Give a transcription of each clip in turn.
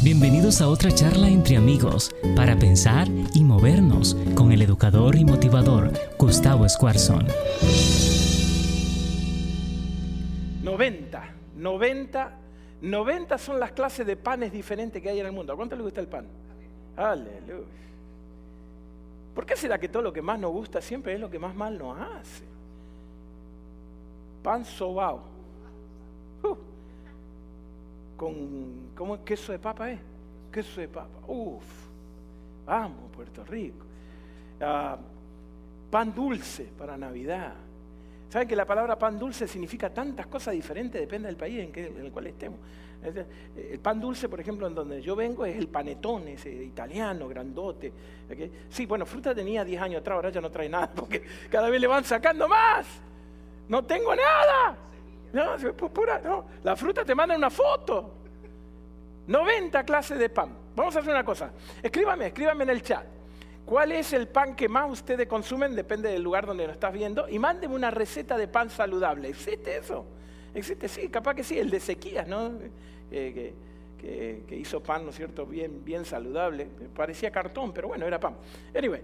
Bienvenidos a otra charla entre amigos para pensar y movernos con el educador y motivador Gustavo Escuarzón. 90, 90, 90 son las clases de panes diferentes que hay en el mundo. ¿A cuánto le gusta el pan? Aleluya. ¿Por qué será que todo lo que más nos gusta siempre es lo que más mal nos hace? Pan sobao. Con, ¿cómo queso de papa es? Queso de papa. Uf. Vamos, Puerto Rico. Ah, pan dulce para Navidad. ¿Saben que la palabra pan dulce significa tantas cosas diferentes? Depende del país en, el cual estemos. El pan dulce, por ejemplo, en donde yo vengo es el panetón, ese italiano, grandote. Sí, bueno, fruta tenía 10 años atrás, ahora ya no trae nada, porque cada vez le van sacando más. No tengo nada. No, pura, no. La fruta te manda una foto. 90 clases de pan. Vamos a hacer una cosa. Escríbame, escríbame en el chat. ¿Cuál es el pan que más ustedes consumen? Depende del lugar donde lo estás viendo. Y mándeme una receta de pan saludable. ¿Existe eso? Existe, sí, capaz que sí, el de Ezequías, ¿no? que, que, hizo pan, ¿no es cierto?, bien, bien saludable. Parecía cartón, pero bueno, era pan. Anyway,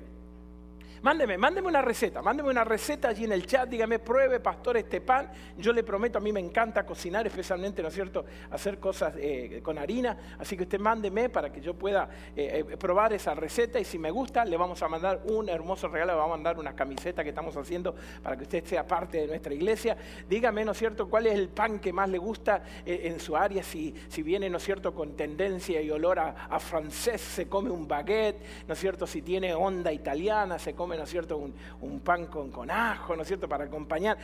Mándeme, mándeme una receta, mándeme una receta allí en el chat, dígame, pruebe, pastor, este pan. Yo le prometo, a mí me encanta cocinar, especialmente, ¿no es cierto?, hacer cosas eh, con harina. Así que usted mándeme para que yo pueda eh, eh, probar esa receta y si me gusta, le vamos a mandar un hermoso regalo, le vamos a mandar una camiseta que estamos haciendo para que usted sea parte de nuestra iglesia. Dígame, ¿no es cierto?, cuál es el pan que más le gusta en su área, si, si viene, ¿no es cierto?, con tendencia y olor a, a francés, se come un baguette, ¿no es cierto?, si tiene onda italiana, se come ¿no es cierto?, un, pan con, con, ajo, ¿no es cierto?, para acompañar.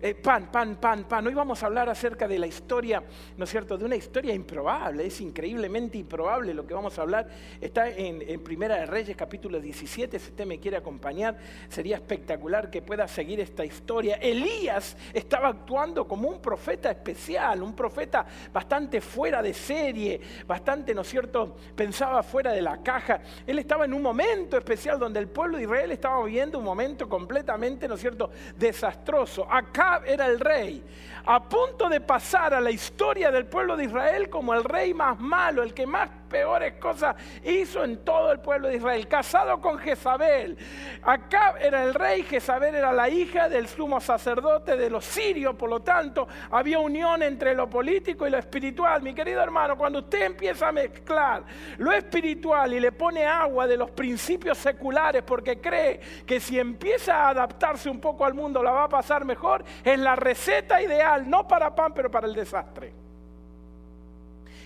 Eh, pan, pan, pan, pan. Hoy vamos a hablar acerca de la historia, ¿no es cierto?, de una historia improbable, es increíblemente improbable lo que vamos a hablar. Está en, en Primera de Reyes, capítulo 17, si usted me quiere acompañar, sería espectacular que pueda seguir esta historia. Elías estaba actuando como un profeta especial, un profeta bastante fuera de serie, bastante, ¿no es cierto?, pensaba fuera de la caja. Él estaba en un momento especial donde el pueblo de Israel estaba viviendo un momento completamente, ¿no es cierto?, desastroso. Acá era el rey, a punto de pasar a la historia del pueblo de Israel como el rey más malo, el que más peores cosas hizo en todo el pueblo de Israel, casado con Jezabel. Acá era el rey, Jezabel era la hija del sumo sacerdote de los sirios, por lo tanto había unión entre lo político y lo espiritual. Mi querido hermano, cuando usted empieza a mezclar lo espiritual y le pone agua de los principios seculares porque cree que si empieza a adaptarse un poco al mundo la va a pasar mejor, es la receta ideal, no para pan, pero para el desastre.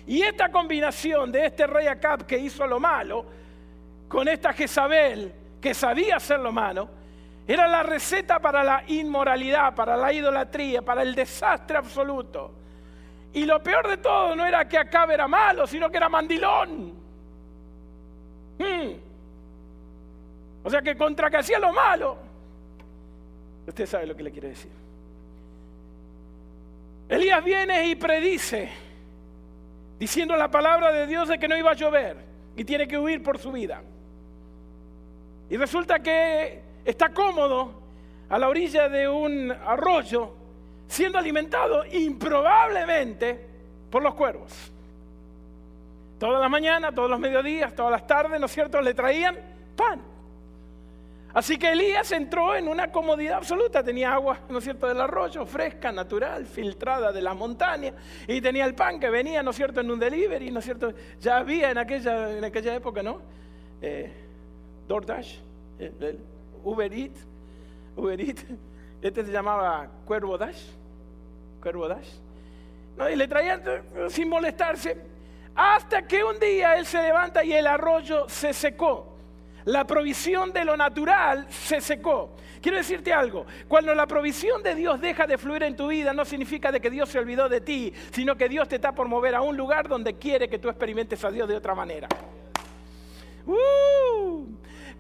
Y esta combinación de este rey Acab que hizo lo malo, con esta Jezabel que sabía hacer lo malo, era la receta para la inmoralidad, para la idolatría, para el desastre absoluto. Y lo peor de todo no era que Acab era malo, sino que era mandilón. Hmm. O sea que contra que hacía lo malo, usted sabe lo que le quiere decir. Elías viene y predice diciendo la palabra de Dios de que no iba a llover y tiene que huir por su vida. Y resulta que está cómodo a la orilla de un arroyo, siendo alimentado improbablemente por los cuervos. Todas las mañanas, todos los mediodías, todas las tardes, ¿no es cierto?, le traían pan. Así que Elías entró en una comodidad absoluta. Tenía agua, ¿no es cierto?, del arroyo, fresca, natural, filtrada de las montañas. Y tenía el pan que venía, ¿no es cierto?, en un delivery, ¿no es cierto? Ya había en aquella, en aquella época, ¿no? Eh, DoorDash, eh, Uber Eats, Uber Eats. Este se llamaba Cuervo Dash, Cuervo Dash. ¿no? Y le traían sin molestarse. Hasta que un día él se levanta y el arroyo se secó la provisión de lo natural se secó. Quiero decirte algo, cuando la provisión de Dios deja de fluir en tu vida, no significa de que Dios se olvidó de ti, sino que Dios te está por mover a un lugar donde quiere que tú experimentes a Dios de otra manera. Uh,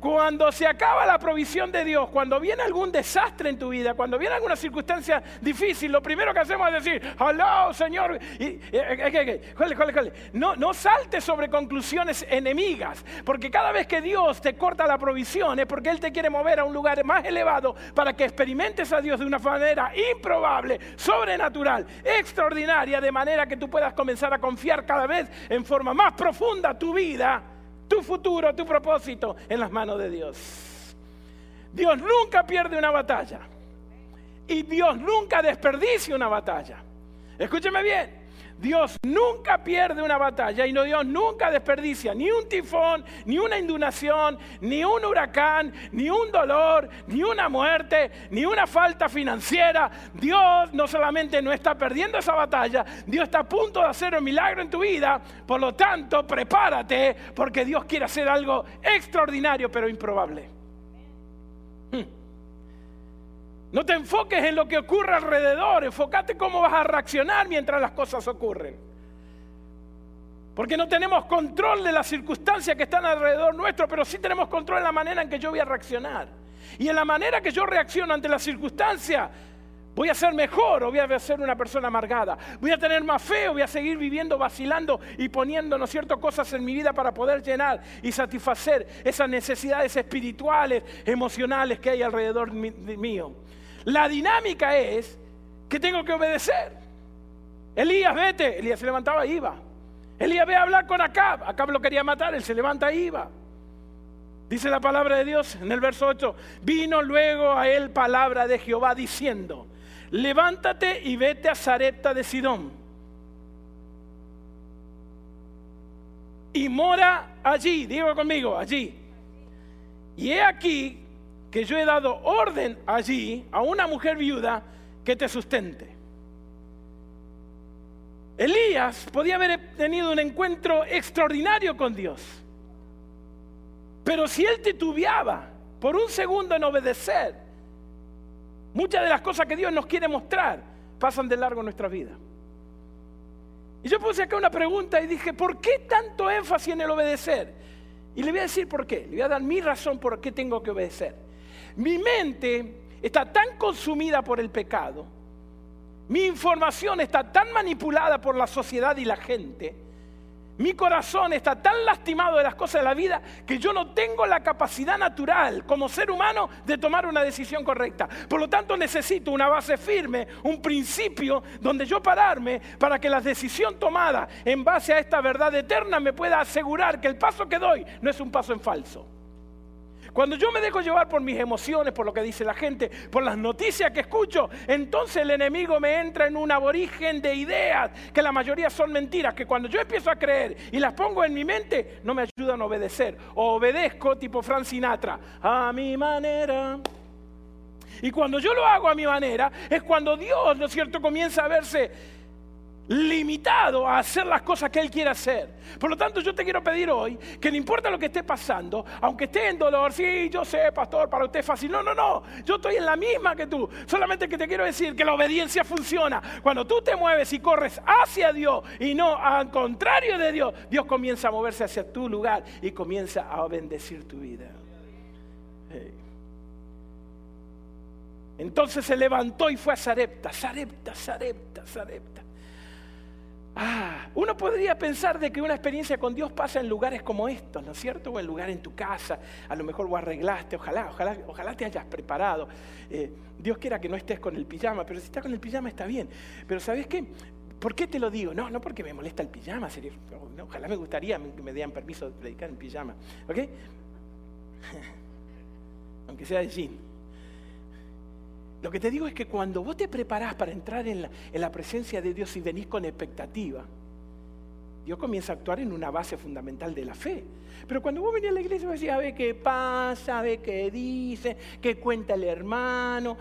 Cuando se acaba la provisión de Dios, cuando viene algún desastre en tu vida, cuando viene alguna circunstancia difícil, lo primero que hacemos es decir, hola Señor! Y, no, no saltes sobre conclusiones enemigas, porque cada vez que Dios te corta la provisión es porque Él te quiere mover a un lugar más elevado para que experimentes a Dios de una manera improbable, sobrenatural, extraordinaria, de manera que tú puedas comenzar a confiar cada vez en forma más profunda tu vida tu futuro, tu propósito en las manos de Dios. Dios nunca pierde una batalla. Y Dios nunca desperdicia una batalla. Escúcheme bien. Dios nunca pierde una batalla y no, Dios nunca desperdicia ni un tifón, ni una inundación, ni un huracán, ni un dolor, ni una muerte, ni una falta financiera. Dios no solamente no está perdiendo esa batalla, Dios está a punto de hacer un milagro en tu vida. Por lo tanto, prepárate porque Dios quiere hacer algo extraordinario pero improbable. Hmm. No te enfoques en lo que ocurre alrededor, enfócate cómo vas a reaccionar mientras las cosas ocurren. Porque no tenemos control de las circunstancias que están alrededor nuestro, pero sí tenemos control en la manera en que yo voy a reaccionar. Y en la manera que yo reacciono ante las circunstancias, voy a ser mejor o voy a ser una persona amargada. Voy a tener más fe o voy a seguir viviendo vacilando y poniendo, ¿no cierto?, cosas en mi vida para poder llenar y satisfacer esas necesidades espirituales, emocionales que hay alrededor mío. La dinámica es que tengo que obedecer. Elías, vete. Elías se levantaba y iba. Elías ve a hablar con Acab. Acab lo quería matar, él se levanta y iba. Dice la palabra de Dios en el verso 8. Vino luego a él palabra de Jehová diciendo, levántate y vete a Zarepta de Sidón. Y mora allí, digo conmigo, allí. Y he aquí que yo he dado orden allí a una mujer viuda que te sustente. Elías podía haber tenido un encuentro extraordinario con Dios. Pero si él titubeaba por un segundo en obedecer, muchas de las cosas que Dios nos quiere mostrar pasan de largo en nuestra vida. Y yo puse acá una pregunta y dije, ¿por qué tanto énfasis en el obedecer? Y le voy a decir por qué. Le voy a dar mi razón por qué tengo que obedecer. Mi mente está tan consumida por el pecado, mi información está tan manipulada por la sociedad y la gente, mi corazón está tan lastimado de las cosas de la vida que yo no tengo la capacidad natural como ser humano de tomar una decisión correcta. Por lo tanto necesito una base firme, un principio donde yo pararme para que la decisión tomada en base a esta verdad eterna me pueda asegurar que el paso que doy no es un paso en falso. Cuando yo me dejo llevar por mis emociones, por lo que dice la gente, por las noticias que escucho, entonces el enemigo me entra en un aborigen de ideas, que la mayoría son mentiras, que cuando yo empiezo a creer y las pongo en mi mente, no me ayudan a obedecer. O obedezco tipo Frank Sinatra, a mi manera. Y cuando yo lo hago a mi manera, es cuando Dios, ¿no es cierto?, comienza a verse limitado a hacer las cosas que Él quiere hacer. Por lo tanto, yo te quiero pedir hoy que no importa lo que esté pasando, aunque esté en dolor, sí, yo sé, pastor, para usted es fácil. No, no, no, yo estoy en la misma que tú. Solamente que te quiero decir que la obediencia funciona. Cuando tú te mueves y corres hacia Dios y no al contrario de Dios, Dios comienza a moverse hacia tu lugar y comienza a bendecir tu vida. Entonces se levantó y fue a Sarepta, Sarepta, Sarepta, Sarepta. Ah, uno podría pensar de que una experiencia con Dios pasa en lugares como estos, ¿no es cierto? O en lugar en tu casa, a lo mejor lo arreglaste, ojalá, ojalá, ojalá te hayas preparado. Eh, Dios quiera que no estés con el pijama, pero si estás con el pijama está bien. Pero ¿sabes qué? ¿Por qué te lo digo? No, no porque me molesta el pijama, sería, ojalá me gustaría que me dieran permiso de predicar en pijama, ¿ok? Aunque sea de jean. Lo que te digo es que cuando vos te preparás para entrar en la, presencia de Dios y venís con expectativa, Dios comienza a actuar en una base fundamental de la fe. Pero cuando vos venís a la iglesia, vos decís, a ver qué pasa, a ver qué dice, qué cuenta el hermano,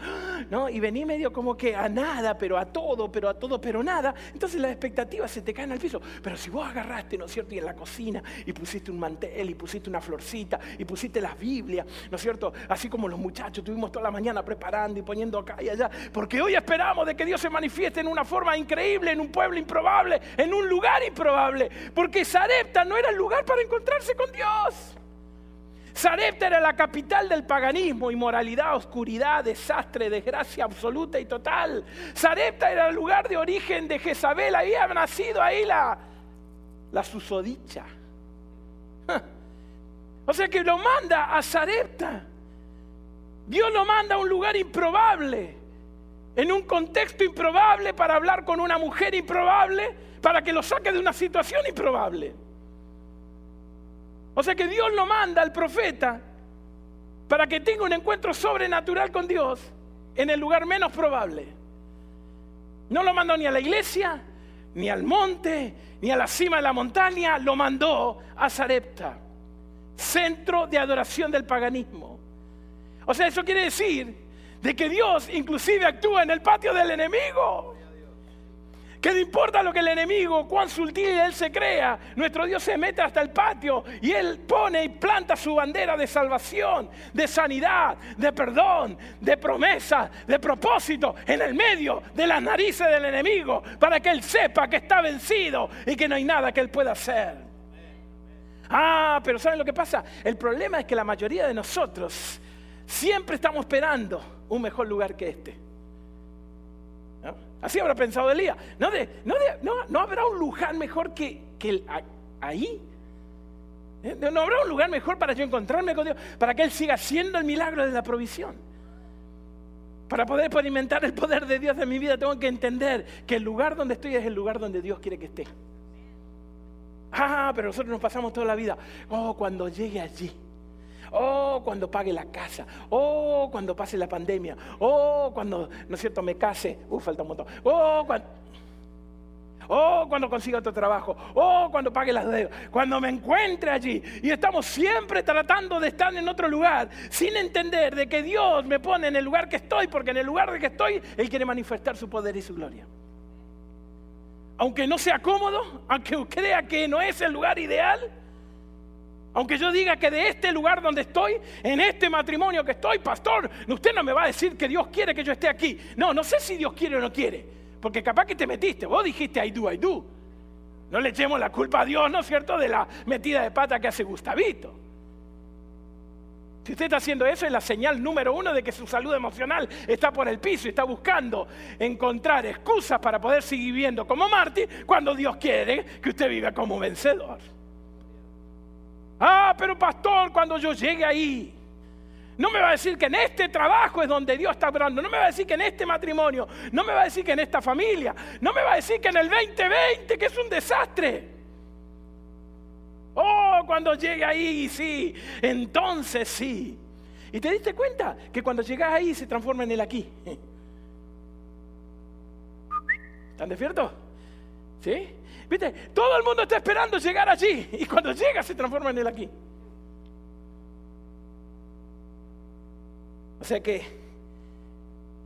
¿no? Y venís medio como que a nada, pero a todo, pero a todo, pero nada. Entonces las expectativas se te caen al piso. Pero si vos agarraste, ¿no es cierto? Y en la cocina, y pusiste un mantel, y pusiste una florcita, y pusiste las Biblias, ¿no es cierto? Así como los muchachos, tuvimos toda la mañana preparando y poniendo acá y allá. Porque hoy esperamos de que Dios se manifieste en una forma increíble, en un pueblo improbable, en un lugar improbable. Porque Sarepta no era el lugar para encontrarse con Dios. Sarepta era la capital del paganismo, inmoralidad, oscuridad, desastre, desgracia absoluta y total. Sarepta era el lugar de origen de Jezabel, había nacido ahí la, la susodicha. O sea que lo manda a Sarepta. Dios lo manda a un lugar improbable, en un contexto improbable para hablar con una mujer improbable, para que lo saque de una situación improbable. O sea que Dios lo manda al profeta para que tenga un encuentro sobrenatural con Dios en el lugar menos probable. No lo mandó ni a la iglesia, ni al monte, ni a la cima de la montaña, lo mandó a Sarepta, centro de adoración del paganismo. O sea, eso quiere decir de que Dios inclusive actúa en el patio del enemigo. Que no importa lo que el enemigo, cuán sutil él se crea, nuestro Dios se mete hasta el patio y él pone y planta su bandera de salvación, de sanidad, de perdón, de promesa, de propósito en el medio de las narices del enemigo para que él sepa que está vencido y que no hay nada que él pueda hacer. Ah, pero ¿saben lo que pasa? El problema es que la mayoría de nosotros siempre estamos esperando un mejor lugar que este. Así habrá pensado Elías. ¿No, no, habrá un lugar mejor que, ahí? ¿Eh? ¿No habrá un lugar mejor para yo encontrarme con Dios? Para que Él siga siendo el milagro de la provisión. Para poder experimentar el poder de Dios en mi vida, tengo que entender que el lugar donde estoy es el lugar donde Dios quiere que esté. Ah, pero nosotros nos pasamos toda la vida. Oh, cuando llegue allí Oh, cuando pague la casa. Oh, cuando pase la pandemia. Oh, cuando, ¿no es cierto?, me case. Uh, falta un montón. Oh, cuando... Oh, cuando consiga otro trabajo. Oh, cuando pague las deudas. Cuando me encuentre allí. Y estamos siempre tratando de estar en otro lugar sin entender de que Dios me pone en el lugar que estoy, porque en el lugar de que estoy, Él quiere manifestar su poder y su gloria. Aunque no sea cómodo, aunque crea que no es el lugar ideal, aunque yo diga que de este lugar donde estoy, en este matrimonio que estoy, pastor, usted no me va a decir que Dios quiere que yo esté aquí. No, no sé si Dios quiere o no quiere. Porque capaz que te metiste, vos dijiste I do, I do. No le echemos la culpa a Dios, ¿no es cierto?, de la metida de pata que hace Gustavito. Si usted está haciendo eso, es la señal número uno de que su salud emocional está por el piso y está buscando encontrar excusas para poder seguir viviendo como Martín cuando Dios quiere que usted viva como vencedor. Ah, pero pastor, cuando yo llegue ahí, no me va a decir que en este trabajo es donde Dios está obrando. No me va a decir que en este matrimonio. No me va a decir que en esta familia. No me va a decir que en el 2020, que es un desastre. Oh, cuando llegue ahí, sí. Entonces sí. ¿Y te diste cuenta que cuando llegas ahí se transforma en el aquí? ¿Están despiertos? ¿Sí? ¿Viste? Todo el mundo está esperando llegar allí y cuando llega se transforma en el aquí. O sea que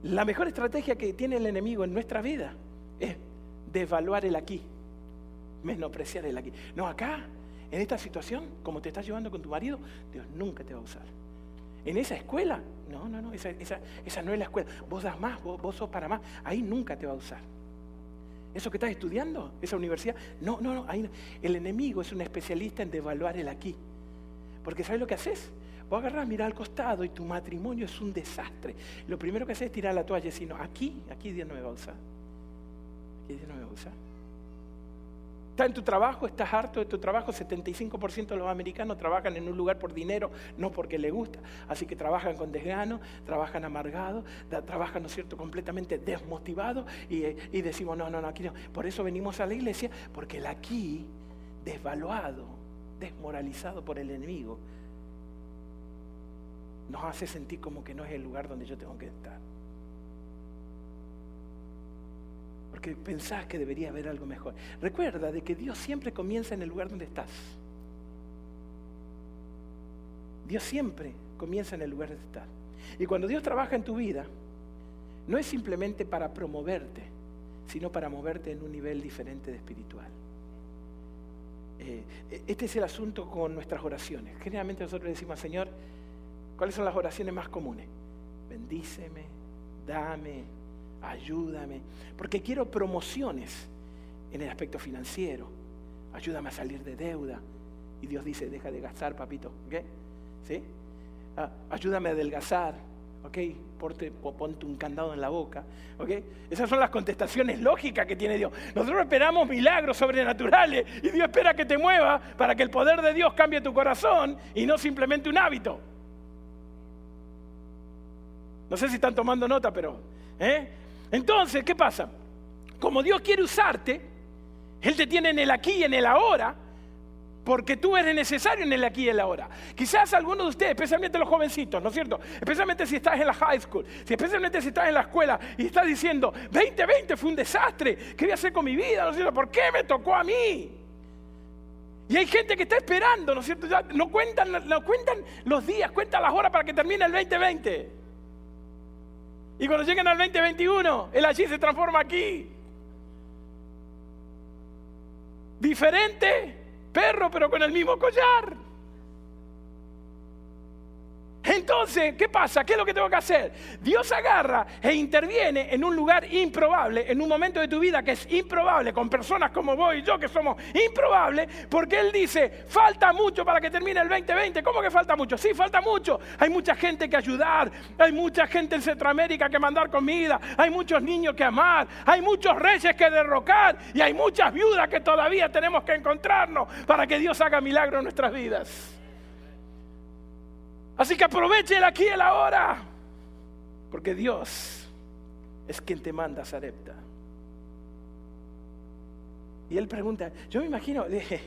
la mejor estrategia que tiene el enemigo en nuestra vida es devaluar el aquí, menospreciar el aquí. No, acá, en esta situación, como te estás llevando con tu marido, Dios nunca te va a usar. En esa escuela, no, no, no, esa, no es la escuela. Vos das más, vos sos para más, ahí nunca te va a usar. ¿Eso que estás estudiando? ¿Esa universidad? No, no, no. el enemigo es un especialista en devaluar el aquí. Porque ¿sabes lo que haces? Vos agarrás, mirás al costado y tu matrimonio es un desastre. Lo primero que haces es tirar la toalla y decir, no, aquí, aquí Dios no me va a usar. Aquí Dios no me va a usar. Está en tu trabajo, estás harto de tu trabajo. 75% de los americanos trabajan en un lugar por dinero, no porque les gusta. Así que trabajan con desgano, trabajan amargados, trabajan, ¿no es cierto?, completamente desmotivados. Y, y, decimos, no, no, no, aquí no. Por eso venimos a la iglesia, porque el aquí, desvaluado, desmoralizado por el enemigo, nos hace sentir como que no es el lugar donde yo tengo que estar. Porque pensás que debería haber algo mejor. Recuerda de que Dios siempre comienza en el lugar donde estás. Dios siempre comienza en el lugar donde estás. Y cuando Dios trabaja en tu vida, no es simplemente para promoverte, sino para moverte en un nivel diferente de espiritual. Eh, este es el asunto con nuestras oraciones. Generalmente nosotros decimos, Señor, ¿cuáles son las oraciones más comunes? Bendíceme, dame, ayúdame, porque quiero promociones en el aspecto financiero, ayúdame a salir de deuda. Y Dios dice, deja de gastar, papito, ¿sí? Ah, ayúdame a adelgazar, ¿ok? ponte un candado en la boca, ¿ok? Esas son las contestaciones lógicas que tiene Dios. Nosotros esperamos milagros sobrenaturales y Dios espera que te mueva para que el poder de Dios cambie tu corazón y no simplemente un hábito. No sé si están tomando nota, pero... ¿eh? Entonces, ¿qué pasa? Como Dios quiere usarte, Él te tiene en el aquí y en el ahora, porque tú eres necesario en el aquí y el ahora. Quizás algunos de ustedes, especialmente los jovencitos, ¿no es cierto? Especialmente si estás en la high school, especialmente si estás en la escuela y estás diciendo, 2020 fue un desastre, ¿qué voy a hacer con mi vida? ¿No es cierto? ¿Por qué me tocó a mí? Y hay gente que está esperando, ¿no es cierto? no, cuentan, no cuentan los días, cuentan las horas para que termine el 2020. Y cuando lleguen al 2021, el allí se transforma aquí. Diferente, perro, pero con el mismo collar. Entonces, ¿qué pasa? ¿Qué es lo que tengo que hacer? Dios agarra e interviene en un lugar improbable, en un momento de tu vida que es improbable, con personas como vos y yo que somos improbables, porque Él dice, falta mucho para que termine el 2020. ¿Cómo que falta mucho? Sí, falta mucho. Hay mucha gente que ayudar, hay mucha gente en Centroamérica que mandar comida, hay muchos niños que amar, hay muchos reyes que derrocar y hay muchas viudas que todavía tenemos que encontrarnos para que Dios haga milagros en nuestras vidas. Así que aproveche el aquí y el ahora. Porque Dios es quien te manda a Sarepta. Y él pregunta, yo me imagino, eh,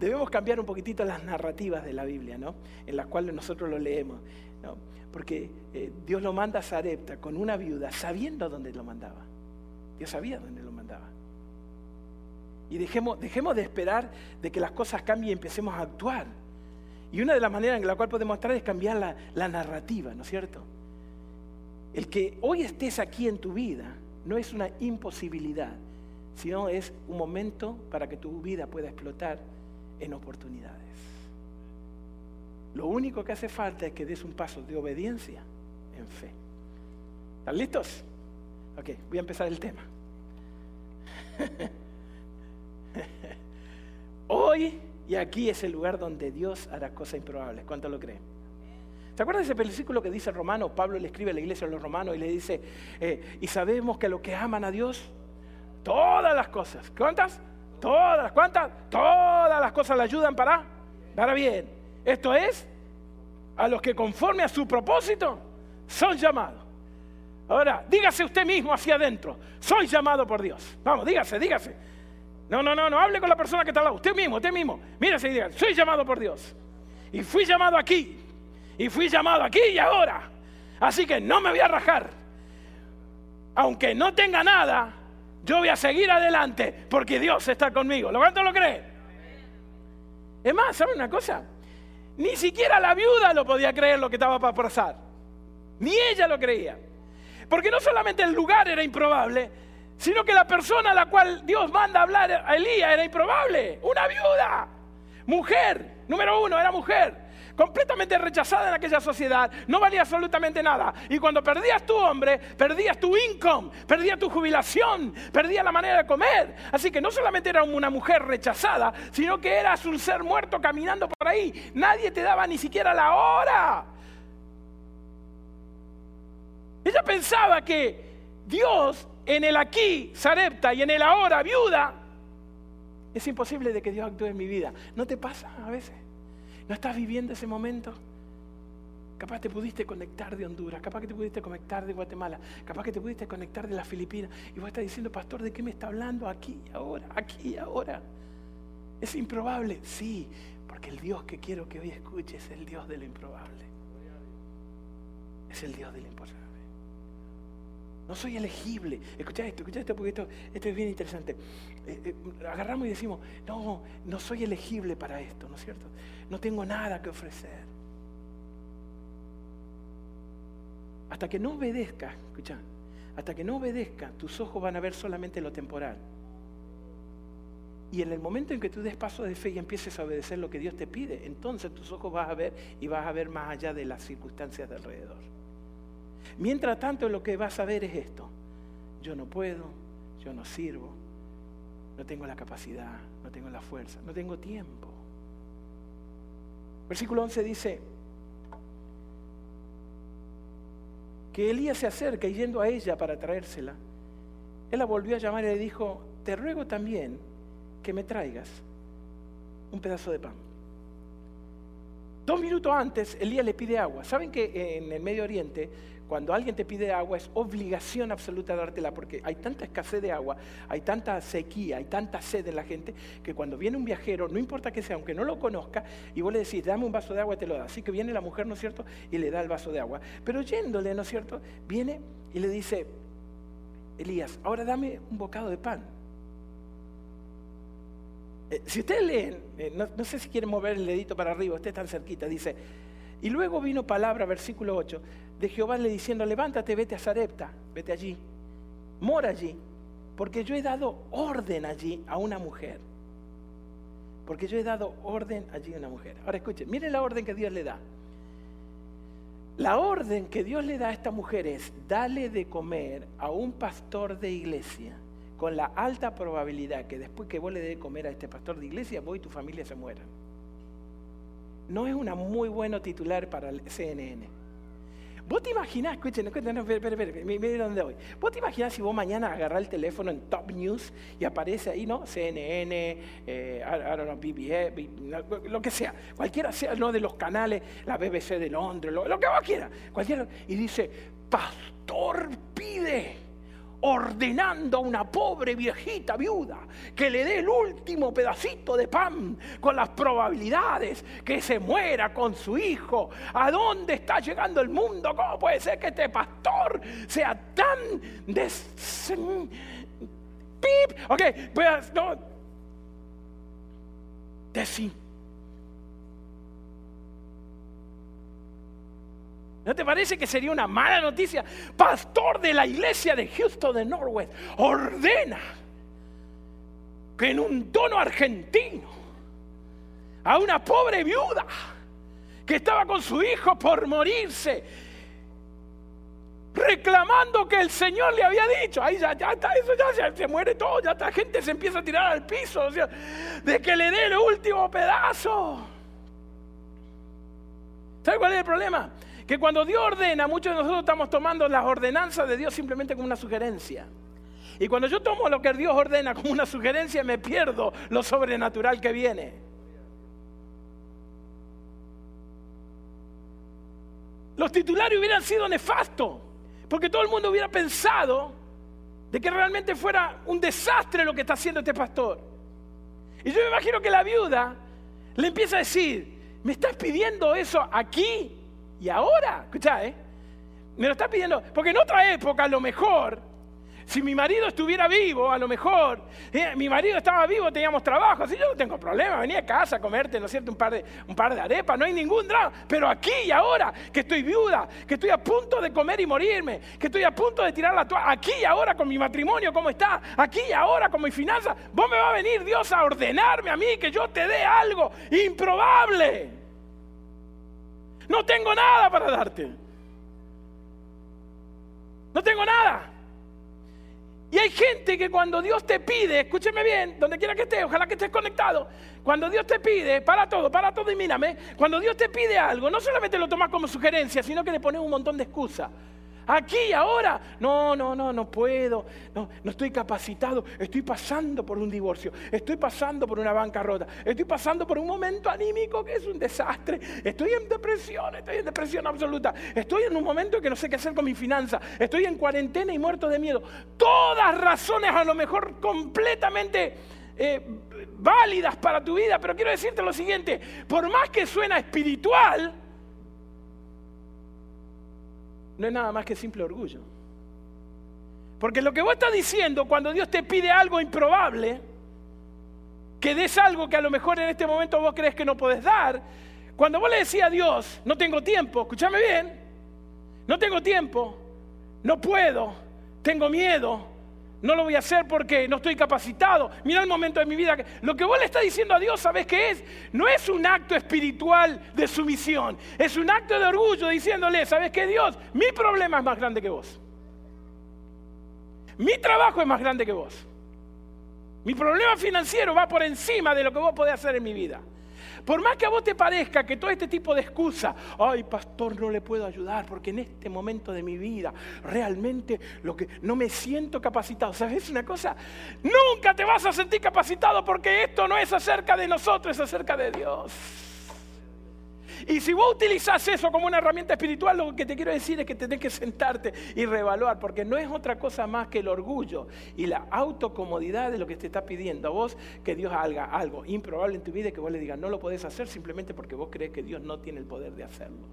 debemos cambiar un poquitito las narrativas de la Biblia, ¿no? En las cuales nosotros lo leemos, ¿no? Porque eh, Dios lo manda a Sarepta con una viuda sabiendo dónde lo mandaba. Dios sabía dónde lo mandaba. Y dejemos, dejemos de esperar de que las cosas cambien y empecemos a actuar. Y una de las maneras en la cual podemos estar es cambiar la, narrativa, ¿no es cierto? El que hoy estés aquí en tu vida no es una imposibilidad, sino es un momento para que tu vida pueda explotar en oportunidades. Lo único que hace falta es que des un paso de obediencia en fe. ¿Están listos? Ok, voy a empezar el tema. Hoy y aquí es el lugar donde Dios hará cosas improbables. ¿Cuánto lo creen? ¿Se acuerdan de ese versículo que dice Romano? Pablo le escribe a la iglesia de los romanos y le dice, eh, y sabemos que los que aman a Dios, todas las cosas, ¿cuántas? Todas, ¿cuántas? Todas las cosas le ayudan para, para bien. Esto es, a los que conforme a su propósito son llamados. Ahora, dígase usted mismo hacia adentro, soy llamado por Dios. Vamos, dígase, dígase. No, no, no, no hable con la persona que está al lado. Usted mismo, usted mismo. Mírese y diga, soy llamado por Dios. Y fui llamado aquí. Y fui llamado aquí y ahora. Así que no me voy a rajar. Aunque no tenga nada, yo voy a seguir adelante porque Dios está conmigo. ¿Lo cuánto lo cree? Es más, ¿sabe una cosa? Ni siquiera la viuda lo podía creer lo que estaba para pasar. Ni ella lo creía. Porque no solamente el lugar era improbable, sino que la persona a la cual Dios manda hablar a Elías era improbable, una viuda, mujer, número uno, era mujer, completamente rechazada en aquella sociedad, no valía absolutamente nada. Y cuando perdías tu hombre, perdías tu income, perdías tu jubilación, perdías la manera de comer. Así que no solamente era una mujer rechazada, sino que eras un ser muerto caminando por ahí. Nadie te daba ni siquiera la hora. Ella pensaba que Dios en el aquí, Sarepta, y en el ahora, viuda, es imposible de que Dios actúe en mi vida. ¿No te pasa a veces? ¿No estás viviendo ese momento? Capaz te pudiste conectar de Honduras, capaz que te pudiste conectar de Guatemala, capaz que te pudiste conectar de las Filipinas. Y vos estás diciendo, pastor, ¿de qué me está hablando aquí ahora? Aquí ahora. ¿Es improbable? Sí, porque el Dios que quiero que hoy escuches es el Dios de lo improbable. Es el Dios de lo imposible. No soy elegible. Escucha esto, escucha esto porque esto, es bien interesante. Eh, eh, agarramos y decimos, no, no soy elegible para esto, ¿no es cierto? No tengo nada que ofrecer. Hasta que no obedezca, escucha, hasta que no obedezca, tus ojos van a ver solamente lo temporal. Y en el momento en que tú des paso de fe y empieces a obedecer lo que Dios te pide, entonces tus ojos vas a ver y vas a ver más allá de las circunstancias de alrededor. Mientras tanto lo que vas a ver es esto. Yo no puedo, yo no sirvo, no tengo la capacidad, no tengo la fuerza, no tengo tiempo. Versículo 11 dice que Elías se acerca y yendo a ella para traérsela, él la volvió a llamar y le dijo, te ruego también que me traigas un pedazo de pan. Dos minutos antes, Elías le pide agua. ¿Saben que en el Medio Oriente, cuando alguien te pide agua, es obligación absoluta dártela? Porque hay tanta escasez de agua, hay tanta sequía, hay tanta sed en la gente, que cuando viene un viajero, no importa que sea, aunque no lo conozca, y vos le decís, dame un vaso de agua, te lo da. Así que viene la mujer, ¿no es cierto? Y le da el vaso de agua. Pero yéndole, ¿no es cierto? Viene y le dice, Elías, ahora dame un bocado de pan. Eh, si ustedes leen, eh, no, sé si quieren mover el dedito para arriba, usted tan cerquita, dice, y luego vino palabra, versículo 8, de Jehová le diciendo, levántate, vete a Sarepta, vete allí, mora allí, porque yo he dado orden allí a una mujer. Porque yo he dado orden allí a una mujer. Ahora escuchen, miren la orden que Dios le da. La orden que Dios le da a esta mujer es, dale de comer a un pastor de iglesia con la alta probabilidad que después que vos le dé comer a este pastor de iglesia, vos y tu familia se mueran. No es una muy buena titular para el CNN. Vos te imaginás, escuchen, escuchen, no, espera, espera, miren dónde voy. Vos te imaginás si vos mañana agarrás el teléfono en Top News y aparece ahí, ¿no? CNN, eh, I, don't know, BBS, lo que sea, cualquiera sea, no de los canales, la BBC de Londres, lo, lo que vos quieras, cualquiera, y dice, pastor pide ordenando a una pobre viejita viuda que le dé el último pedacito de pan con las probabilidades que se muera con su hijo. ¿A dónde está llegando el mundo? ¿Cómo puede ser que este pastor sea tan des... ¡Pip! Ok, pues no. ¿No te parece que sería una mala noticia? Pastor de la iglesia de Houston de Norwest ordena que en un tono argentino a una pobre viuda que estaba con su hijo por morirse, reclamando que el Señor le había dicho, ahí ya, está, eso ya se, muere todo, ya la gente se empieza a tirar al piso, de que le dé el último pedazo. ¿Sabe cuál es el problema? Que cuando Dios ordena, muchos de nosotros estamos tomando las ordenanzas de Dios simplemente como una sugerencia. Y cuando yo tomo lo que Dios ordena como una sugerencia, me pierdo lo sobrenatural que viene. Los titulares hubieran sido nefastos, porque todo el mundo hubiera pensado de que realmente fuera un desastre lo que está haciendo este pastor. Y yo me imagino que la viuda le empieza a decir, ¿me estás pidiendo eso aquí? Y ahora, escucha, ¿eh? Me lo está pidiendo, porque en otra época a lo mejor, si mi marido estuviera vivo, a lo mejor, eh, mi marido estaba vivo, teníamos trabajo, así yo no tengo problema, venía a casa a comerte, ¿no es cierto?, un par, de, un par de arepas, no hay ningún drama. Pero aquí y ahora, que estoy viuda, que estoy a punto de comer y morirme, que estoy a punto de tirar la toalla, aquí y ahora con mi matrimonio, ¿cómo está? Aquí y ahora con mi finanza, vos me va a venir Dios a ordenarme a mí que yo te dé algo improbable. No tengo nada para darte. No tengo nada. Y hay gente que cuando Dios te pide, escúcheme bien, donde quiera que estés, ojalá que estés conectado, cuando Dios te pide, para todo, para todo y mírame, cuando Dios te pide algo, no solamente lo tomas como sugerencia, sino que le pones un montón de excusas. Aquí, ahora, no, no, no, no puedo, no, no estoy capacitado, estoy pasando por un divorcio, estoy pasando por una bancarrota, estoy pasando por un momento anímico que es un desastre, estoy en depresión, estoy en depresión absoluta, estoy en un momento en que no sé qué hacer con mi finanza, estoy en cuarentena y muerto de miedo. Todas razones a lo mejor completamente... Eh, válidas para tu vida, pero quiero decirte lo siguiente, por más que suena espiritual, no es nada más que simple orgullo. Porque lo que vos estás diciendo cuando Dios te pide algo improbable, que des algo que a lo mejor en este momento vos crees que no podés dar, cuando vos le decís a Dios, no tengo tiempo, escúchame bien, no tengo tiempo, no puedo, tengo miedo, no lo voy a hacer porque no estoy capacitado. Mira el momento de mi vida. Lo que vos le estás diciendo a Dios, ¿sabes qué es? No es un acto espiritual de sumisión. Es un acto de orgullo diciéndole, ¿sabes qué Dios? Mi problema es más grande que vos. Mi trabajo es más grande que vos. Mi problema financiero va por encima de lo que vos podés hacer en mi vida. Por más que a vos te parezca que todo este tipo de excusa, ay pastor, no le puedo ayudar porque en este momento de mi vida realmente lo que no me siento capacitado. ¿Sabes una cosa? Nunca te vas a sentir capacitado porque esto no es acerca de nosotros, es acerca de Dios. Y si vos utilizás eso como una herramienta espiritual, lo que te quiero decir es que tenés que sentarte y reevaluar, porque no es otra cosa más que el orgullo y la autocomodidad de lo que te está pidiendo a vos que Dios haga algo improbable en tu vida y que vos le digas no lo podés hacer simplemente porque vos crees que Dios no tiene el poder de hacerlo.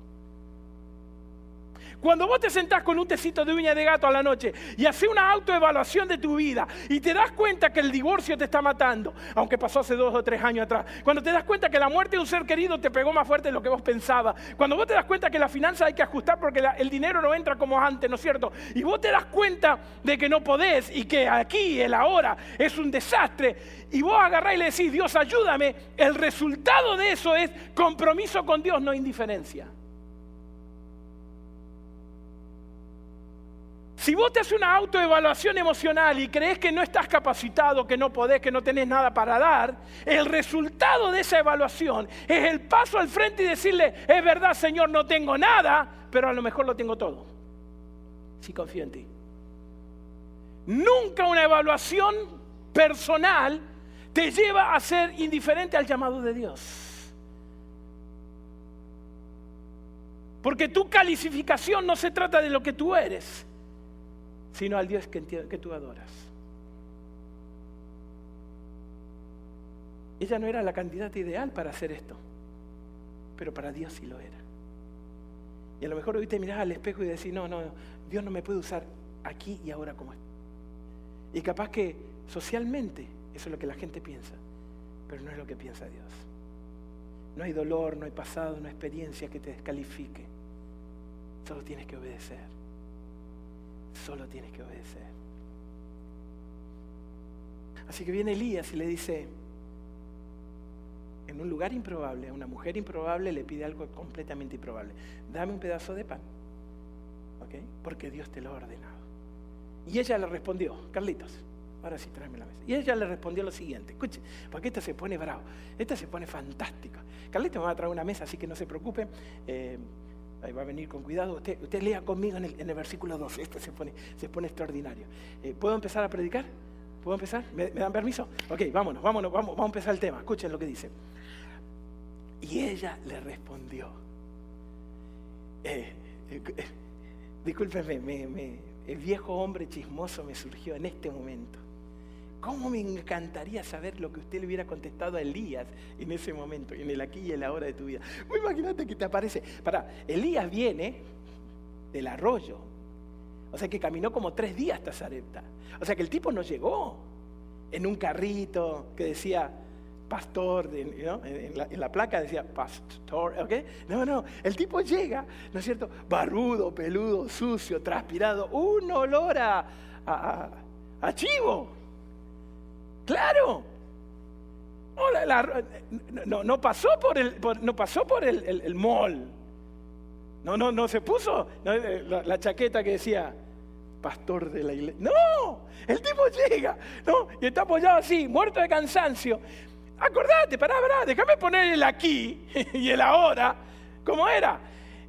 Cuando vos te sentás con un tecito de uña de gato a la noche y haces una autoevaluación de tu vida y te das cuenta que el divorcio te está matando, aunque pasó hace dos o tres años atrás, cuando te das cuenta que la muerte de un ser querido te pegó más fuerte de lo que vos pensabas, cuando vos te das cuenta que la finanza hay que ajustar porque el dinero no entra como antes, ¿no es cierto? Y vos te das cuenta de que no podés y que aquí, el ahora, es un desastre, y vos agarrás y le decís, Dios ayúdame, el resultado de eso es compromiso con Dios, no indiferencia. Si vos te haces una autoevaluación emocional y crees que no estás capacitado, que no podés, que no tenés nada para dar, el resultado de esa evaluación es el paso al frente y decirle, es verdad Señor, no tengo nada, pero a lo mejor lo tengo todo. Si confío en ti. Nunca una evaluación personal te lleva a ser indiferente al llamado de Dios. Porque tu calificación no se trata de lo que tú eres, sino al Dios que, tú adoras. Ella no era la candidata ideal para hacer esto, pero para Dios sí lo era. Y a lo mejor hoy te miras al espejo y decís, no, no, Dios no me puede usar aquí y ahora como esto. Y capaz que socialmente eso es lo que la gente piensa, pero no es lo que piensa Dios. No hay dolor, no hay pasado, no hay experiencia que te descalifique. Solo tienes que obedecer. Solo tienes que obedecer. Así que viene Elías y le dice, en un lugar improbable, a una mujer improbable le pide algo completamente improbable. Dame un pedazo de pan. ¿Ok? Porque Dios te lo ha ordenado. Y ella le respondió, Carlitos, ahora sí tráeme la mesa. Y ella le respondió lo siguiente, escuche, porque esta se pone bravo, esta se pone fantástica. Carlitos me va a traer una mesa, así que no se preocupe. Eh, Ahí va a venir con cuidado. Usted, usted lea conmigo en el, versículo 12. Esto se pone, se pone extraordinario. Eh, ¿Puedo empezar a predicar? ¿Puedo empezar? ¿Me, dan permiso? Ok, vámonos, vámonos, vamos, vamos a empezar el tema. Escuchen lo que dice. Y ella le respondió. Eh, eh, discúlpeme, el viejo hombre chismoso me surgió en este momento. ¿Cómo me encantaría saber lo que usted le hubiera contestado a Elías en ese momento, en el aquí y en la hora de tu vida? Imagínate que te aparece. Para, Elías viene del arroyo. O sea que caminó como tres días hasta Zarepta. O sea que el tipo no llegó en un carrito que decía pastor, en, la, en, la, placa decía pastor, ¿ok? No, no, el tipo llega, ¿no es cierto? Barrudo, peludo, sucio, transpirado, un olor a, a, a chivo. Claro. no, pasó por el, no pasó por el, el, mall. No, no, no se puso eh, la, chaqueta que decía pastor de la iglesia. No, el tipo llega, ¿no? Y está apoyado así, muerto de cansancio. Acordate, pará, pará, déjame poner el aquí y el ahora, como era.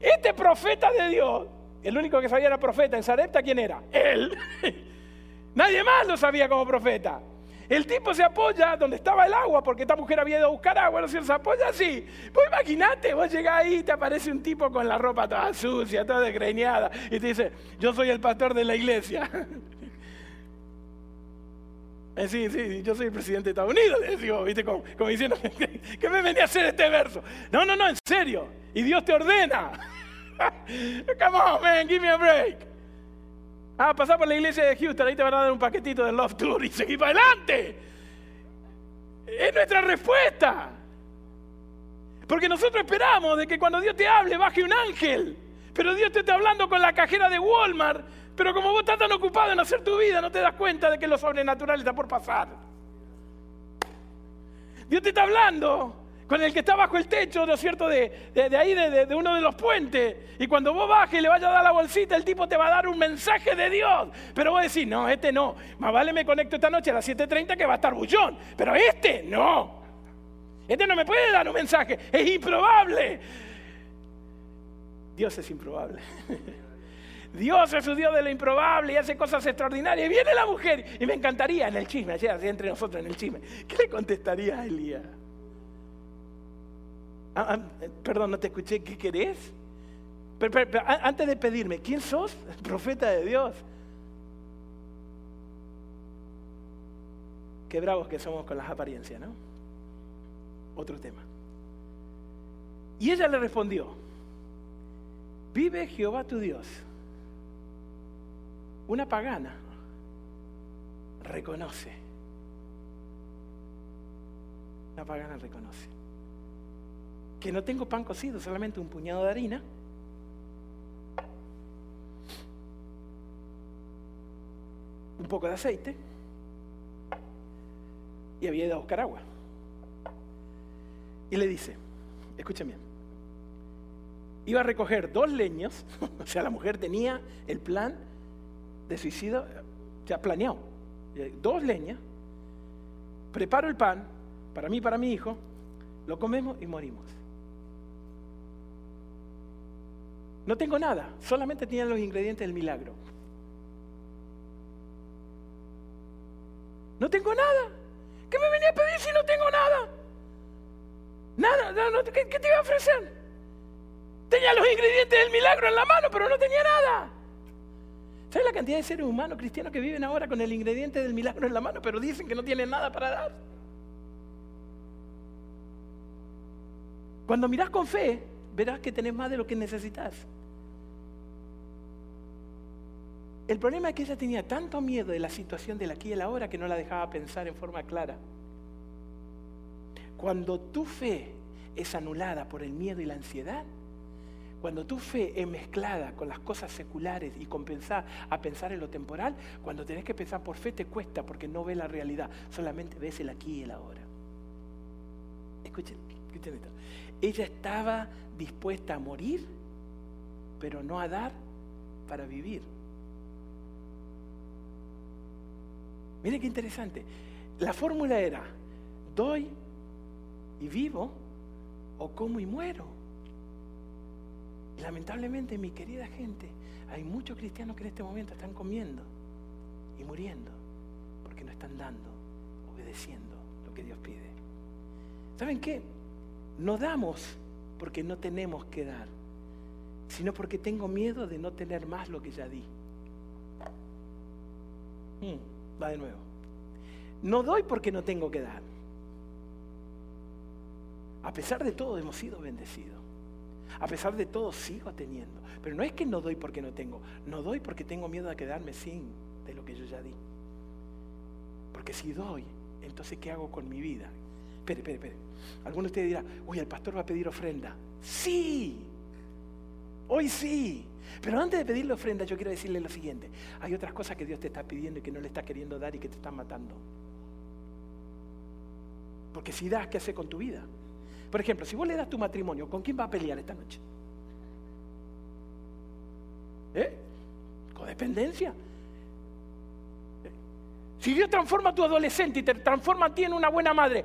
Este profeta de Dios, el único que sabía era profeta en Sarepta, ¿quién era? Él. Nadie más lo sabía como profeta. El tipo se apoya donde estaba el agua, porque esta mujer había ido a buscar agua, ¿no? Se apoya así. Pues imagínate, vos llegás ahí y te aparece un tipo con la ropa toda sucia, toda desgreñada, y te dice, yo soy el pastor de la iglesia. Eh, sí, sí, yo soy el presidente de Estados Unidos, le digo, ¿viste? Como, diciendo, ¿qué me venía a hacer este verso? No, no, no, en serio. Y Dios te ordena. Come on, man, give me a break. Ah, pasar por la iglesia de Houston, ahí te van a dar un paquetito de Love Tour y seguir para adelante. Es nuestra respuesta. Porque nosotros esperamos de que cuando Dios te hable baje un ángel. Pero Dios te está hablando con la cajera de Walmart. Pero como vos estás tan ocupado en hacer tu vida, no te das cuenta de que lo sobrenatural está por pasar. Dios te está hablando con el que está bajo el techo, ¿no es cierto?, de, ahí, de, uno de los puentes. Y cuando vos bajes y le vayas a dar la bolsita, el tipo te va a dar un mensaje de Dios. Pero vos decís, no, este no. Más vale me conecto esta noche a las 7.30 que va a estar bullón. Pero este no. Este no me puede dar un mensaje, es improbable. Dios es improbable. Dios es un Dios de lo improbable y hace cosas extraordinarias. Y viene la mujer y me encantaría en el chisme, ayer entre nosotros en el chisme. ¿Qué le contestaría a Elías? Ah, ah, perdón, no te escuché. ¿Qué querés? antes de pedirme, ¿quién sos? El profeta de Dios. Qué bravos que somos con las apariencias, ¿no? Otro tema. Y ella le respondió, vive Jehová tu Dios. Una pagana reconoce. Una pagana reconoce. Que no tengo pan cocido, solamente un puñado de harina. Un poco de aceite. Y había ido a buscar agua. Y le dice, escuchen bien, iba a recoger dos leños, o sea, la mujer tenía el plan de suicidio ya planeado, dos leñas, preparo el pan para mí y para mi hijo, lo comemos y morimos. No tengo nada, solamente tenía los ingredientes del milagro. No tengo nada. ¿Qué me venía a pedir si no tengo nada? Nada, ¿qué, te iba a ofrecer? Tenía los ingredientes del milagro en la mano, pero no tenía nada. ¿Sabes la cantidad de seres humanos cristianos que viven ahora con el ingrediente del milagro en la mano, pero dicen que no tienen nada para dar? Cuando miras con fe, verás que tenés más de lo que necesitas. El problema es que ella tenía tanto miedo de la situación del aquí y el ahora que no la dejaba pensar en forma clara. Cuando tu fe es anulada por el miedo y la ansiedad, cuando tu fe es mezclada con las cosas seculares y compensar a pensar en lo temporal, cuando tenés que pensar por fe te cuesta porque no ves la realidad, solamente ves el aquí y el ahora. Escuchen, escuchen esto. Ella estaba dispuesta a morir, pero no a dar para vivir. Miren qué interesante. La fórmula era, doy y vivo o como y muero. lamentablemente, mi querida gente, hay muchos cristianos que en este momento están comiendo y muriendo porque no están dando, obedeciendo lo que Dios pide. ¿Saben qué? No damos porque no tenemos que dar, sino porque tengo miedo de no tener más lo que ya di. Hmm, va de nuevo. No doy porque no tengo que dar. A pesar de todo hemos sido bendecidos. A pesar de todo sigo teniendo. Pero no es que no doy porque no tengo. No doy porque tengo miedo a quedarme sin de lo que yo ya di. Porque si doy, entonces ¿qué hago con mi vida? Espere, espere, espere. Alguno de ustedes dirá, uy, el pastor va a pedir ofrenda. Sí, hoy sí. Pero antes de pedirle ofrenda, yo quiero decirle lo siguiente. Hay otras cosas que Dios te está pidiendo y que no le está queriendo dar y que te están matando. Porque si das, ¿qué hace con tu vida? Por ejemplo, si vos le das tu matrimonio, ¿con quién va a pelear esta noche? ¿Eh? Codependencia. Si Dios transforma a tu adolescente y te transforma a ti en una buena madre,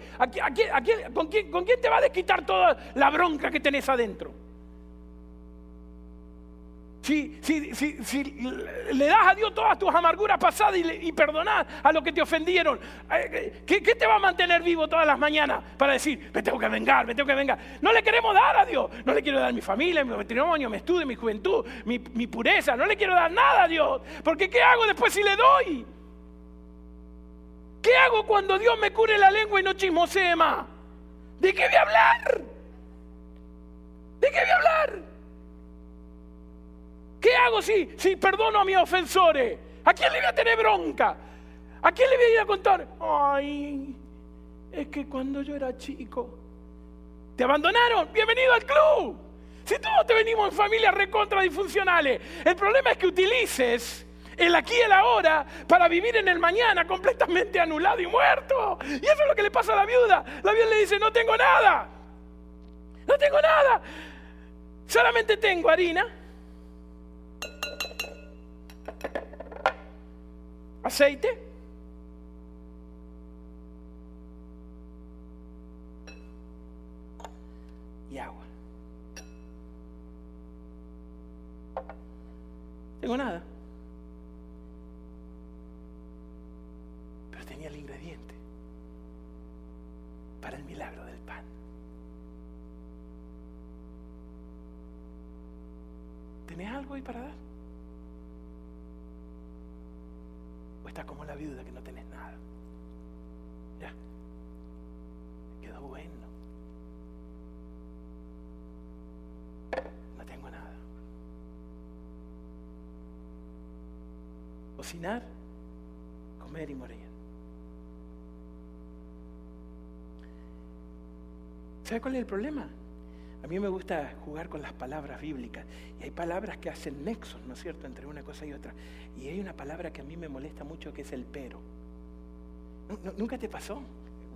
con, ¿con quién te va a desquitar toda la bronca que tenés adentro? Si, le das a Dios todas tus amarguras pasadas y, perdonás a los que te ofendieron, eh, ¿qué, te va a mantener vivo todas las mañanas para decir, me tengo que vengar, me tengo que vengar? No le queremos dar a Dios, no le quiero dar mi familia, mi matrimonio, mi estudio, mi juventud, mi, mi pureza, no le quiero dar nada a Dios, porque ¿qué hago después si le doy? ¿Qué hago cuando Dios me cure la lengua y no chismosee más? ¿De qué voy a hablar? ¿De qué voy a hablar? ¿Qué hago si, si perdono a mis ofensores? ¿A quién le voy a tener bronca? ¿A quién le voy a ir a contar? Ay, es que cuando yo era chico, te abandonaron. Bienvenido al club. Si todos te venimos en familias recontra disfuncionales, el problema es que utilices el aquí y el ahora para vivir en el mañana completamente anulado y muerto. Y eso es lo que le pasa a la viuda. La viuda le dice, no tengo nada. No tengo nada. Solamente tengo harina, aceite y agua. Tengo nada. Pero tenía el ingrediente para el milagro del pan. ¿Tenés algo ahí para dar? ¿O estás como la viuda que no tenés nada? Ya. Quedó bueno. No tengo nada. Cocinar, comer y morir. ¿Sabe cuál es el problema? A mí me gusta jugar con las palabras bíblicas y hay palabras que hacen nexos, ¿no es cierto?, entre una cosa y otra. Y hay una palabra que a mí me molesta mucho que es el pero. ¿Nunca te pasó?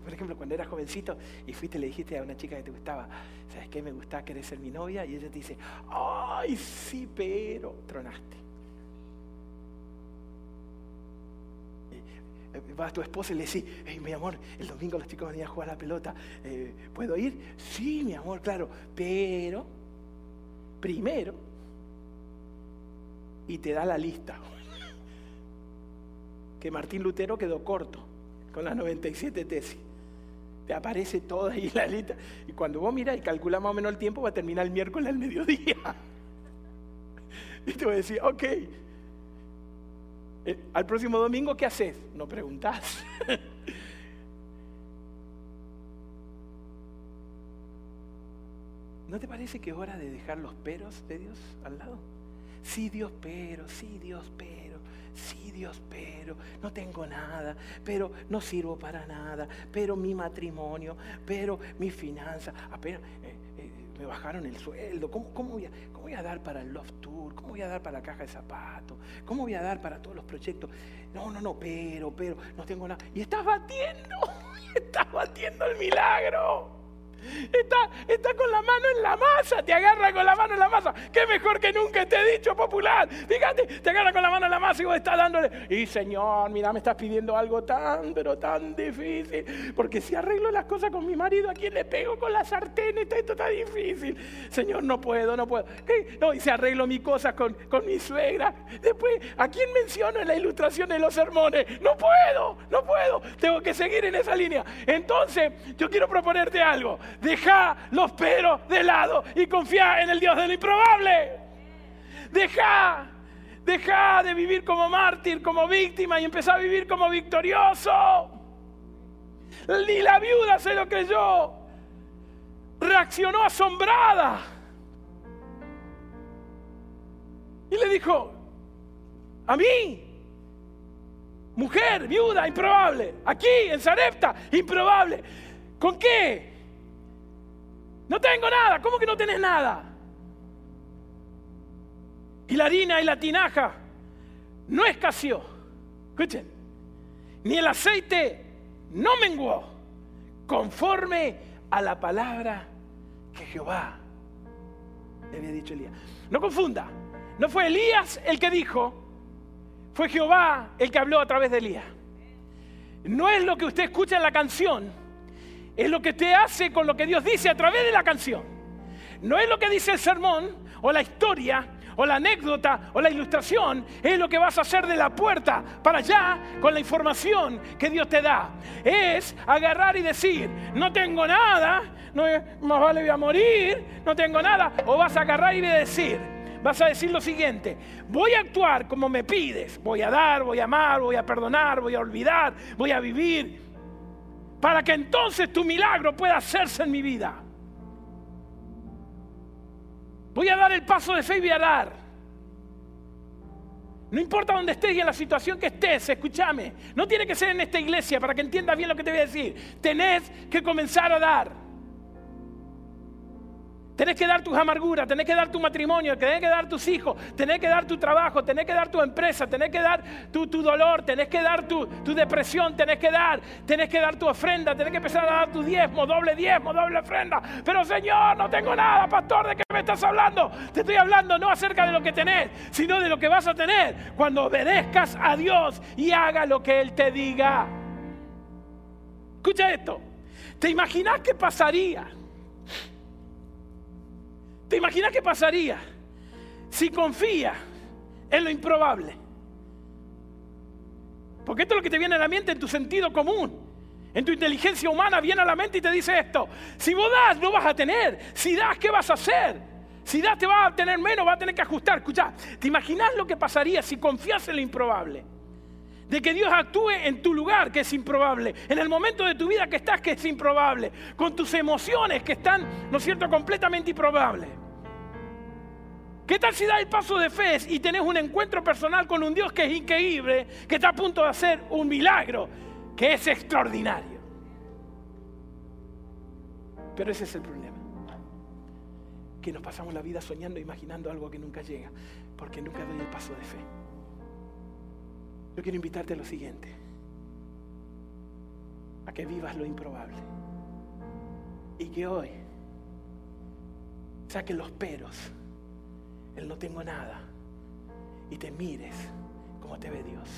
Por ejemplo, cuando eras jovencito y fuiste y le dijiste a una chica que te gustaba, ¿sabes qué? Me gustaba querer ser mi novia y ella te dice, ay, sí, pero tronaste. A tu esposa y le decís, mi amor, el domingo los chicos venían a jugar a la pelota, eh, ¿puedo ir? Sí, mi amor, claro, pero primero, y te da la lista, que Martín Lutero quedó corto con las 97 tesis. Te aparece toda ahí la lista. Y cuando vos miras y calculas más o menos el tiempo, va a terminar el miércoles al mediodía. Y te voy a decir, ok, al próximo domingo, ¿qué haces? No preguntás. ¿No te parece que es hora de dejar los peros de Dios al lado? Sí, Dios, pero, sí, Dios, pero, sí, Dios, pero, no tengo nada, pero no sirvo para nada, pero mi matrimonio, pero mi finanza, apenas, eh, me bajaron el sueldo, ¿cómo, voy a, dar para el Love Tour? ¿Cómo voy a dar para la caja de zapatos? ¿Cómo voy a dar para todos los proyectos? No, no, no, pero, pero, no tengo nada. Y estás batiendo, estás batiendo el milagro. Está, está con la mano en la masa, te agarra con la mano en la masa. Qué mejor que nunca te he dicho, popular. Fíjate, te agarra con la mano en la masa y vos estás dándole. Y Señor, mira, me estás pidiendo algo tan, pero tan difícil. Porque si arreglo las cosas con mi marido, ¿a quién le pego con la sartén? Esto está difícil. Señor, no puedo, no puedo. No, y si arreglo mis cosas con, con mi suegra. Después, ¿a quién menciono en la ilustración de los sermones? No puedo, no puedo. Tengo que seguir en esa línea. Entonces, yo quiero proponerte algo. Deja los peros de lado y confía en el Dios del improbable. Deja, deja de vivir como mártir, como víctima y empezar a vivir como victorioso. Ni la viuda se lo creyó. Reaccionó asombrada. Y le dijo, a mí, mujer, viuda, improbable. Aquí, en Sarepta, improbable. ¿Con qué? No tengo nada. ¿Cómo que no tenés nada? Y la harina y la tinaja no escaseó. Escuchen. Ni el aceite no menguó. Conforme a la palabra que Jehová le había dicho Elías. No confunda. No fue Elías el que dijo. Fue Jehová el que habló a través de Elías. No es lo que usted escucha en la canción es lo que te hace con lo que Dios dice a través de la canción. No es lo que dice el sermón o la historia o la anécdota o la ilustración, es lo que vas a hacer de la puerta para allá con la información que Dios te da. Es agarrar y decir, no tengo nada, no, más vale voy a morir, no tengo nada. O vas a agarrar y decir, vas a decir lo siguiente, voy a actuar como me pides, voy a dar, voy a amar, voy a perdonar, voy a olvidar, voy a vivir para que entonces tu milagro pueda hacerse en mi vida. Voy a dar el paso de fe y voy a dar. No importa dónde estés y en la situación que estés, escúchame. No tiene que ser en esta iglesia para que entiendas bien lo que te voy a decir. Tenés que comenzar a dar. Tenés que dar tus amarguras, tenés que dar tu matrimonio, tenés que dar tus hijos, tenés que dar tu trabajo, tenés que dar tu empresa, tenés que dar tu, dolor, tenés que dar tu, tu, depresión, tenés que dar, tenés que dar tu ofrenda, tenés que empezar a dar tu diezmo, doble diezmo, doble ofrenda. Pero Señor, no tengo nada, pastor, ¿de qué me estás hablando? Te estoy hablando no acerca de lo que tenés, sino de lo que vas a tener cuando obedezcas a Dios y haga lo que Él te diga. Escucha esto, ¿te imaginas qué pasaría? ¿Te imaginas qué pasaría si confía en lo improbable? Porque esto es lo que te viene a la mente en tu sentido común. En tu inteligencia humana viene a la mente y te dice esto. Si vos das, no vas a tener. Si das, ¿qué vas a hacer? Si das, te vas a tener menos, vas a tener que ajustar. Escucha, ¿te imaginas lo que pasaría si confías en lo improbable? De que Dios actúe en tu lugar, que es improbable. En el momento de tu vida que estás, que es improbable. Con tus emociones que están, ¿no es cierto?, completamente improbables. ¿Qué tal si das el paso de fe y tenés un encuentro personal con un Dios que es increíble, que está a punto de hacer un milagro? que es extraordinario. Pero ese es el problema. Que nos pasamos la vida soñando, imaginando algo que nunca llega, porque nunca doy el paso de fe. Yo quiero invitarte a lo siguiente, a que vivas lo improbable y que hoy saques los peros, el no tengo nada, y te mires como te ve Dios.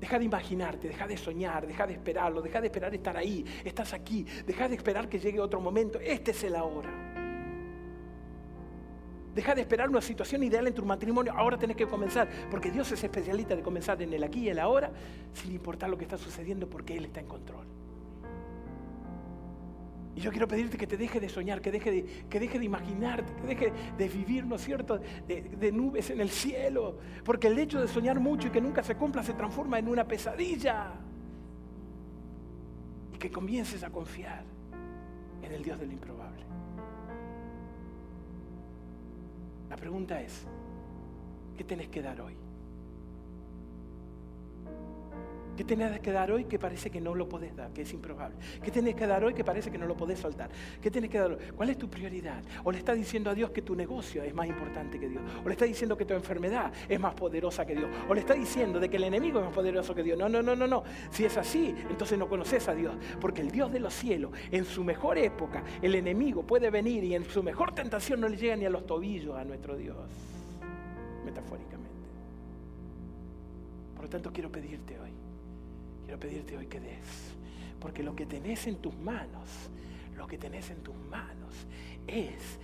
Deja de imaginarte, deja de soñar, deja de esperarlo, deja de esperar estar ahí. Estás aquí, deja de esperar que llegue otro momento. Este es el ahora. Deja de esperar una situación ideal en tu matrimonio. Ahora tenés que comenzar, porque Dios es especialista de comenzar en el aquí y el ahora, sin importar lo que está sucediendo, porque Él está en control. Y yo quiero pedirte que te deje de soñar, que deje de, que deje de imaginarte, que deje de vivir, ¿no es cierto?, de, de, nubes en el cielo. Porque el hecho de soñar mucho y que nunca se cumpla se transforma en una pesadilla. Y que comiences a confiar en el Dios del improbable. La pregunta es, ¿qué tenés que dar hoy? ¿Qué tenés que dar hoy que parece que no lo podés dar, que es improbable? ¿Qué tenés que dar hoy que parece que no lo podés soltar? ¿Qué tenés que dar hoy? ¿Cuál es tu prioridad? ¿O le estás diciendo a Dios que tu negocio es más importante que Dios? ¿O le estás diciendo que tu enfermedad es más poderosa que Dios? ¿O le estás diciendo de que el enemigo es más poderoso que Dios? No, no, no, no, no. Si es así, entonces no conoces a Dios. Porque el Dios de los cielos, en su mejor época, el enemigo puede venir y en su mejor tentación no le llega ni a los tobillos a nuestro Dios. Metafóricamente. Por lo tanto, quiero pedirte hoy Quiero pedirte hoy que des. Porque lo que tenés en tus manos, lo que tenés en tus manos es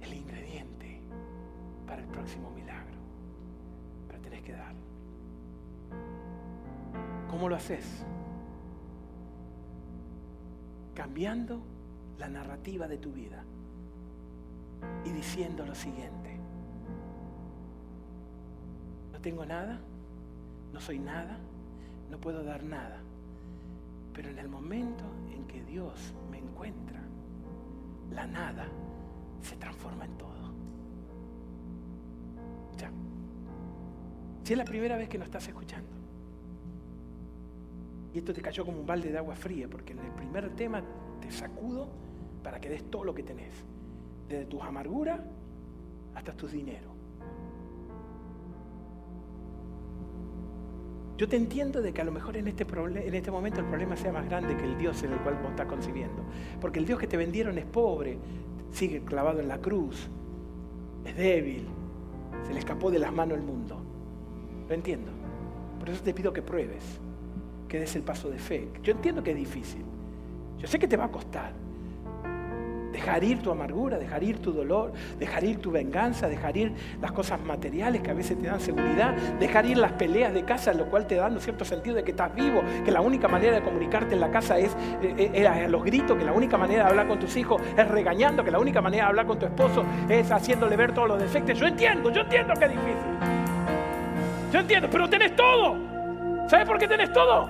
el ingrediente para el próximo milagro. Pero tenés que dar. ¿Cómo lo haces? Cambiando la narrativa de tu vida y diciendo lo siguiente. No tengo nada, no soy nada, no puedo dar nada. Pero en el momento en que Dios me encuentra, la nada se transforma en todo. Ya. Si es la primera vez que nos estás escuchando, y esto te cayó como un balde de agua fría, porque en el primer tema te sacudo para que des todo lo que tenés, desde tus amarguras hasta tus dineros. Yo te entiendo de que a lo mejor en este, en este momento el problema sea más grande que el Dios en el cual vos estás concibiendo. Porque el Dios que te vendieron es pobre, sigue clavado en la cruz, es débil, se le escapó de las manos el mundo. Lo entiendo. Por eso te pido que pruebes, que des el paso de fe. Yo entiendo que es difícil. Yo sé que te va a costar. Dejar ir tu amargura, dejar ir tu dolor, dejar ir tu venganza, dejar ir las cosas materiales que a veces te dan seguridad, dejar ir las peleas de casa, lo cual te dan un cierto sentido de que estás vivo, que la única manera de comunicarte en la casa es, eh, eh los gritos, que la única manera de hablar con tus hijos es regañando, que la única manera de hablar con tu esposo es haciéndole ver todos los defectos. Yo entiendo, yo entiendo que es difícil. Yo entiendo, pero tenés todo. ¿Sabes por qué tenés todo?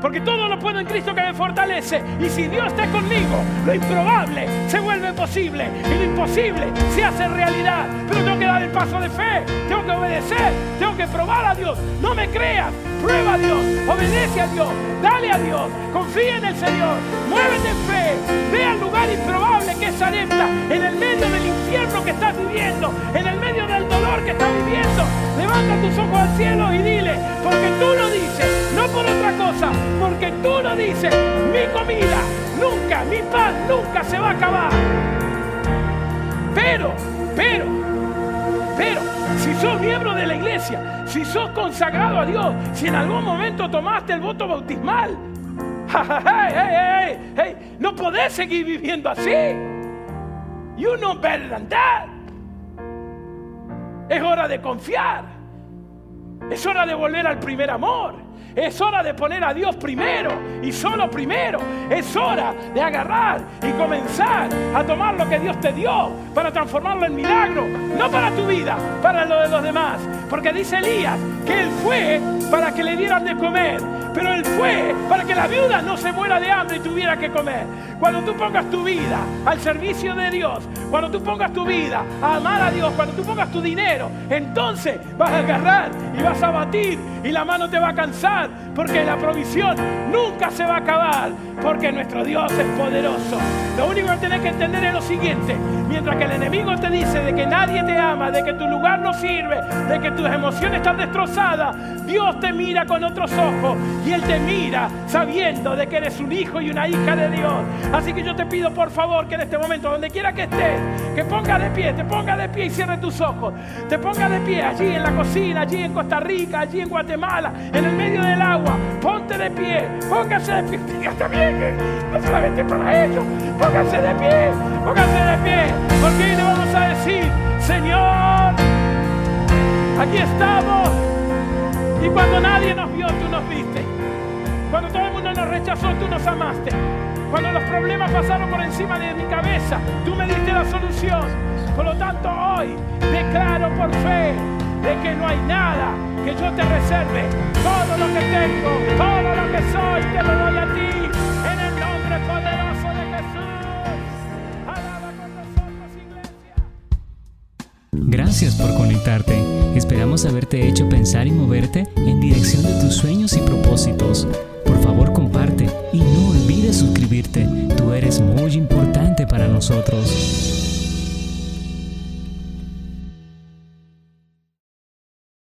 Porque todo lo puedo en Cristo que me fortalece. Y si Dios está conmigo, lo improbable se vuelve posible. Y lo imposible se hace realidad. Pero tengo que dar el paso de fe. Tengo que obedecer. Tengo que probar a Dios. No me creas. Prueba a Dios. Obedece a Dios. Dale a Dios. Confía en el Señor. Muévete en fe. Ve al lugar improbable que es Sarepta. En el medio del infierno que estás viviendo. En el medio del dolor que estás viviendo. Levanta tus ojos al cielo y dile. Porque tú lo dices. Por otra cosa porque tú no dices, mi comida nunca, mi pan nunca se va a acabar. Pero, pero, pero, si sos miembro de la iglesia, si sos consagrado a Dios, si en algún momento tomaste el voto bautismal, no podés seguir viviendo así. You know better than that. Es hora de confiar. Es hora de volver al primer amor. Es hora de poner a Dios primero y solo primero. Es hora de agarrar y comenzar a tomar lo que Dios te dio para transformarlo en milagro. No para tu vida, para lo de los demás. Porque dice Elías que él fue para que le dieran de comer. Pero él fue para que la viuda no se muera de hambre y tuviera que comer. Cuando tú pongas tu vida al servicio de Dios, cuando tú pongas tu vida a amar a Dios, cuando tú pongas tu dinero, entonces vas a agarrar y vas a batir y la mano te va a cansar porque la provisión nunca se va a acabar porque nuestro Dios es poderoso. Lo único que tienes que entender es lo siguiente, mientras que el enemigo te dice de que nadie te ama, de que tu lugar no sirve, de que tus emociones están destrozadas, Dios te mira con otros ojos y Él te mira sabiendo de que eres un hijo y una hija de Dios. Así que yo te pido por favor que en este momento, donde quiera que estés, que ponga de pie, te ponga de pie y cierre tus ojos. Te ponga de pie allí en la cocina, allí en Costa Rica, allí en Guatemala, en el medio del agua. Ponte de pie, póngase de pie. Diga también no solamente para ellos, póngase de pie, póngase de pie. Porque hoy le vamos a decir, Señor, aquí estamos. Y cuando nadie nos vio, tú nos viste. Cuando todo el mundo nos rechazó, tú nos amaste. Cuando los problemas pasaron por encima de mi cabeza, tú me diste la solución. Por lo tanto, hoy declaro por fe de que no hay nada que yo te reserve. Todo lo que tengo, todo lo que soy, te lo doy a ti. En el nombre poderoso Gracias por conectarte. Esperamos haberte hecho pensar y moverte en dirección de tus sueños y propósitos. Por favor, comparte y no olvides suscribirte. Tú eres muy importante para nosotros.